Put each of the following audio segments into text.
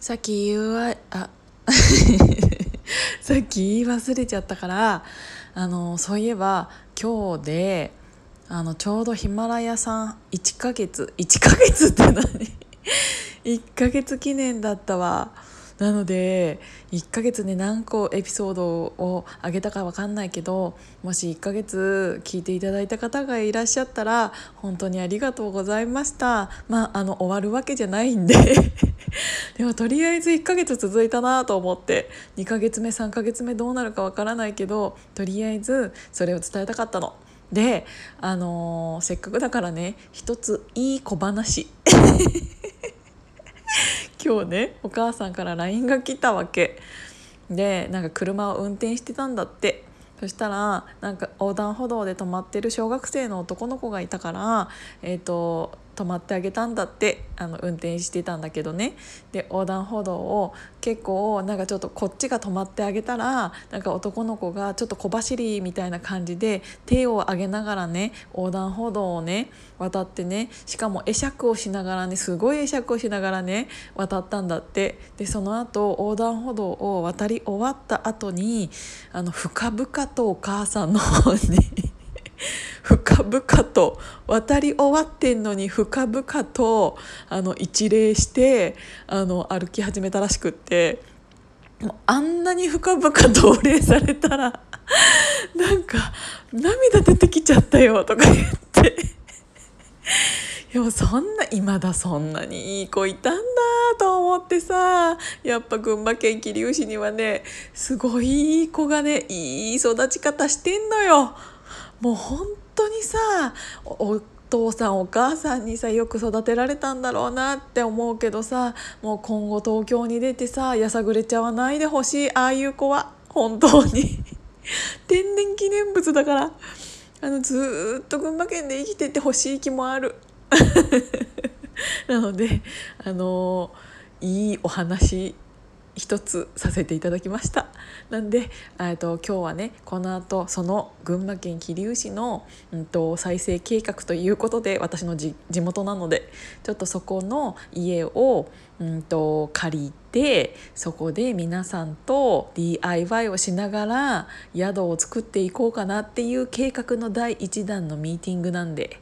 さっき言わあ さっき言い忘れちゃったからあのそういえば今日であのちょうどヒマラヤさん1ヶ月1ヶ月って何？1ヶ月記念だったわ。なので1ヶ月ね何個エピソードをあげたか分かんないけどもし1ヶ月聞いていただいた方がいらっしゃったら本当にありがとうございました。まああの終わるわけじゃないんで。でもとりあえず1ヶ月続いたなと思って2ヶ月目3ヶ月目どうなるか分からないけどとりあえずそれを伝えたかったの。であのー、せっかくだからね一ついい小話。今日ねお母さんから LINE が来たわけ。でなんか車を運転してたんだって。そしたらなんか横断歩道で止まってる小学生の男の子がいたからえっ、ー、と止まってあげたんだってあの運転してたんだけどね。で横断歩道を結構なんかちょっとこっちが止まってあげたらなんか男の子がちょっと小走りみたいな感じで手を上げながらね横断歩道をね渡ってねしかも会釈をしながらねすごい会釈をしながらね渡ったんだって。でその後横断歩道を渡り終わった後にあの深々とお母さんの方に深々と渡り終わってんのに深々とあの一礼してあの歩き始めたらしくってもうあんなに深々とお礼されたらなんか涙出てきちゃったよとか言ってでもそんな今だそんなにいい子いたんだと思ってさやっぱ群馬県桐生市にはねすごいいい子がねいい育ち方してんのよ。もう本にさお父さんお母さんにさよく育てられたんだろうなって思うけどさもう今後東京に出てさやさぐれちゃわないでほしいああいう子は本当に。天然記念物だからあのずっと群馬県で生きててほしい気もある。なのであのいいお話一つさせていただきました。なんでと今日はねこの後その群馬県桐生市の、うんと、再生計画ということで私の地元なのでちょっとそこの家を、うんと、借りてそこで皆さんと DIY をしながら宿を作っていこうかなっていう計画の第1弾のミーティングなんで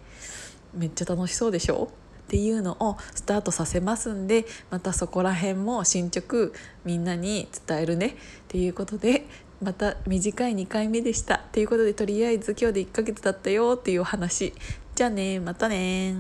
めっちゃ楽しそうでしょ？っていうのをスタートさせますんでまたそこら辺も進捗みんなに伝えるね。っていうことでまた短い2回目でした。っていうことでとりあえず今日で1ヶ月だったよっていうお話。じゃあねまたね